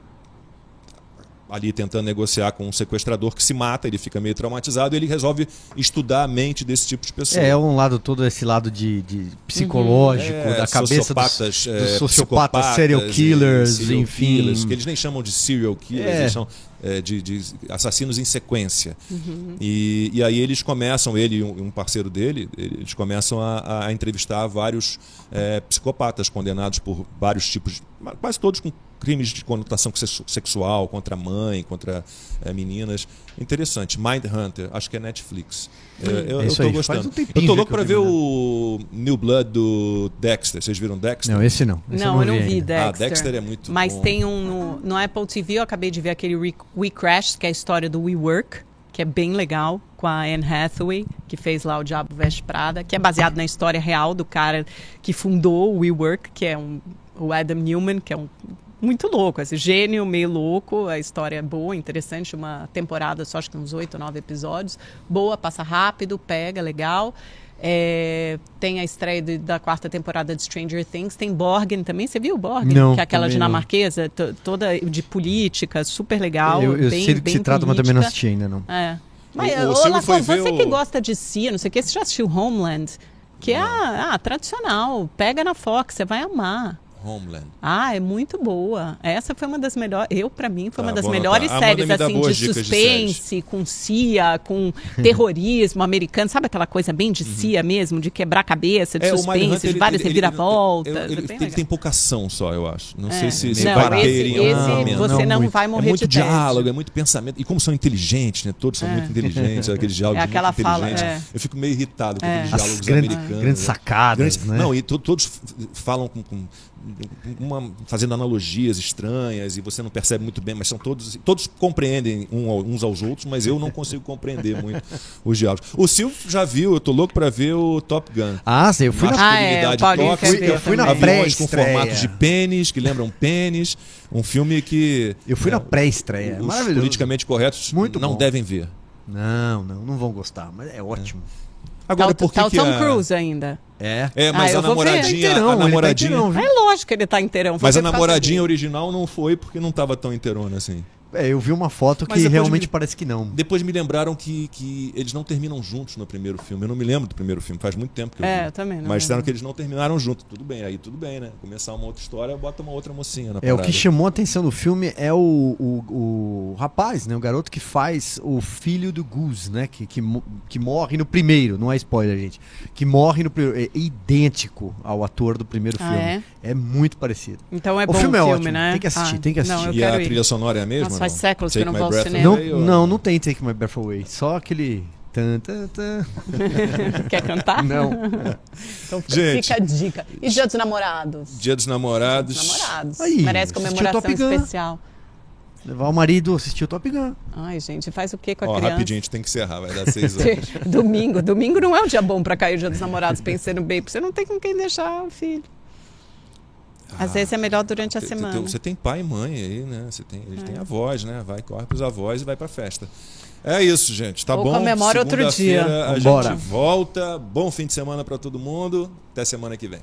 ali tentando negociar com um sequestrador que se mata, ele fica meio traumatizado e ele resolve estudar a mente desse tipo de pessoa. É, um lado todo esse lado de, de psicológico, uhum. da cabeça dos, dos é, sociopatas, serial killers, serial enfim. Killers, que eles nem chamam de serial killers, é. eles são é, de, de, assassinos em sequência. Uhum. E, e aí eles começam, ele e um, parceiro dele, eles começam a, a entrevistar vários é, psicopatas condenados por vários tipos, quase todos com crimes de conotação sexual contra mãe, contra é, meninas. Interessante. Mind Hunter, acho que é Netflix. É, eu, é eu tô aí, gostando. Um eu tô louco para ver o New Blood do Dexter. Vocês viram Dexter? Não, esse não. Esse não, eu não, vi, vi Dexter. Ah, Dexter é muito Mas bom. tem um no, no, Apple TV, eu acabei de ver aquele We, We Crashed, que é a história do WeWork, que é bem legal, com a Anne Hathaway, que fez lá o Diabo Veste Prada, que é baseado na história real do cara que fundou o WeWork, que é um, o Adam Newman, que é um muito louco, esse gênio meio louco, a história é boa, interessante, uma temporada só, acho que uns oito, nove episódios, boa, passa rápido, pega, legal. É, tem a estreia de, da quarta temporada de Stranger Things, tem Borgen também, você viu Borgen? Não, que é aquela dinamarquesa, toda de política, super legal. Eu, eu bem, sei do que se trata, mas também não assisti ainda, não. É. Mas, o, o ô, você o... que gosta de si, não sei o que, você já assistiu Homeland? Que é a, ah, tradicional, pega na Fox, você vai amar. Homeland. Ah, é muito boa. Essa foi uma das melhores. Eu, para mim, foi tá, uma das melhores séries assim de suspense, de com CIA, com terrorismo americano. Sabe aquela coisa bem de uhum. CIA mesmo, de quebrar cabeça, de é, suspense, de várias reviravoltas. Ele, ele, ele, tem pouca ação só, eu acho. Não é. sei se, se não, vai ter em esse você não, não vai morrer É muito de diálogo, é muito pensamento. E como são inteligentes, né? Todos são é. muito inteligentes, aqueles diálogos é aquela fala. É. Eu fico meio irritado com aqueles diálogos grandes, americanos. Grandes sacadas, grandes, né? Não, e todos falam com uma, fazendo analogias estranhas e você não percebe muito bem, mas são todos todos compreendem uns aos outros, mas eu não consigo compreender muito os diálogos. O Silvio já viu, eu tô louco para ver o Top Gun. Ah, sim, eu fui na ah, é, tóxica, eu fui na pré com formato de pênis, que lembram pênis, um filme que Eu fui é, na pré-estreia, maravilhoso. Politicamente corretos muito não bom. devem ver. Não, não, não vão gostar, mas é ótimo. É. Agora, tá, por que tá o Tom a... Cruise ainda. É. É, mas ah, a namoradinha. Inteirão, a namoradinha. Tá é lógico que ele tá inteirão. Mas a namoradinha original não foi porque não tava tão inteirona assim. É, eu vi uma foto que realmente me, parece que não. Depois me lembraram que, que eles não terminam juntos no primeiro filme. Eu não me lembro do primeiro filme, faz muito tempo que eu é, vi. também não. Mas disseram que eles não terminaram juntos. Tudo bem, aí tudo bem, né? Começar uma outra história, bota uma outra mocinha na É, parada. o que chamou a atenção no filme é o, o, o, rapaz, né? O garoto que faz o filho do Goose, né? Que, que, que morre no primeiro, não é spoiler, gente. Que morre no primeiro. É idêntico ao ator do primeiro ah, filme. É? é? muito parecido. Então é o bom filme, é filme ótimo. né? Tem que assistir, ah, tem que assistir. Não, e a trilha sonora é a mesma? Nossa, faz séculos que eu não vou ao cinema. Não, não, não tem Take My Breath Away. Só aquele. Tan, tan, tan. Quer cantar? Não. então Gente, fica a dica. E Dia dos Namorados? Dia dos Namorados. Dia dos Namorados. Aí, Merece comemoração especial. Levar o marido assistir o Top Gun. Ai, gente, faz o que com a Ó, criança? Rapidinho, a gente tem que encerrar, vai dar seis horas. domingo. Domingo não é um dia bom para cair o dia dos namorados pensando bem, porque você não tem com quem deixar o filho. Às ah, vezes é melhor durante a tem, semana. Você tem pai e mãe aí, né? Você tem, eles é. têm avós, né? Vai, corre pros avós e vai pra festa. É isso, gente. Tá Ou bom? comemora outro dia. A Vambora. gente volta. Bom fim de semana para todo mundo. Até semana que vem.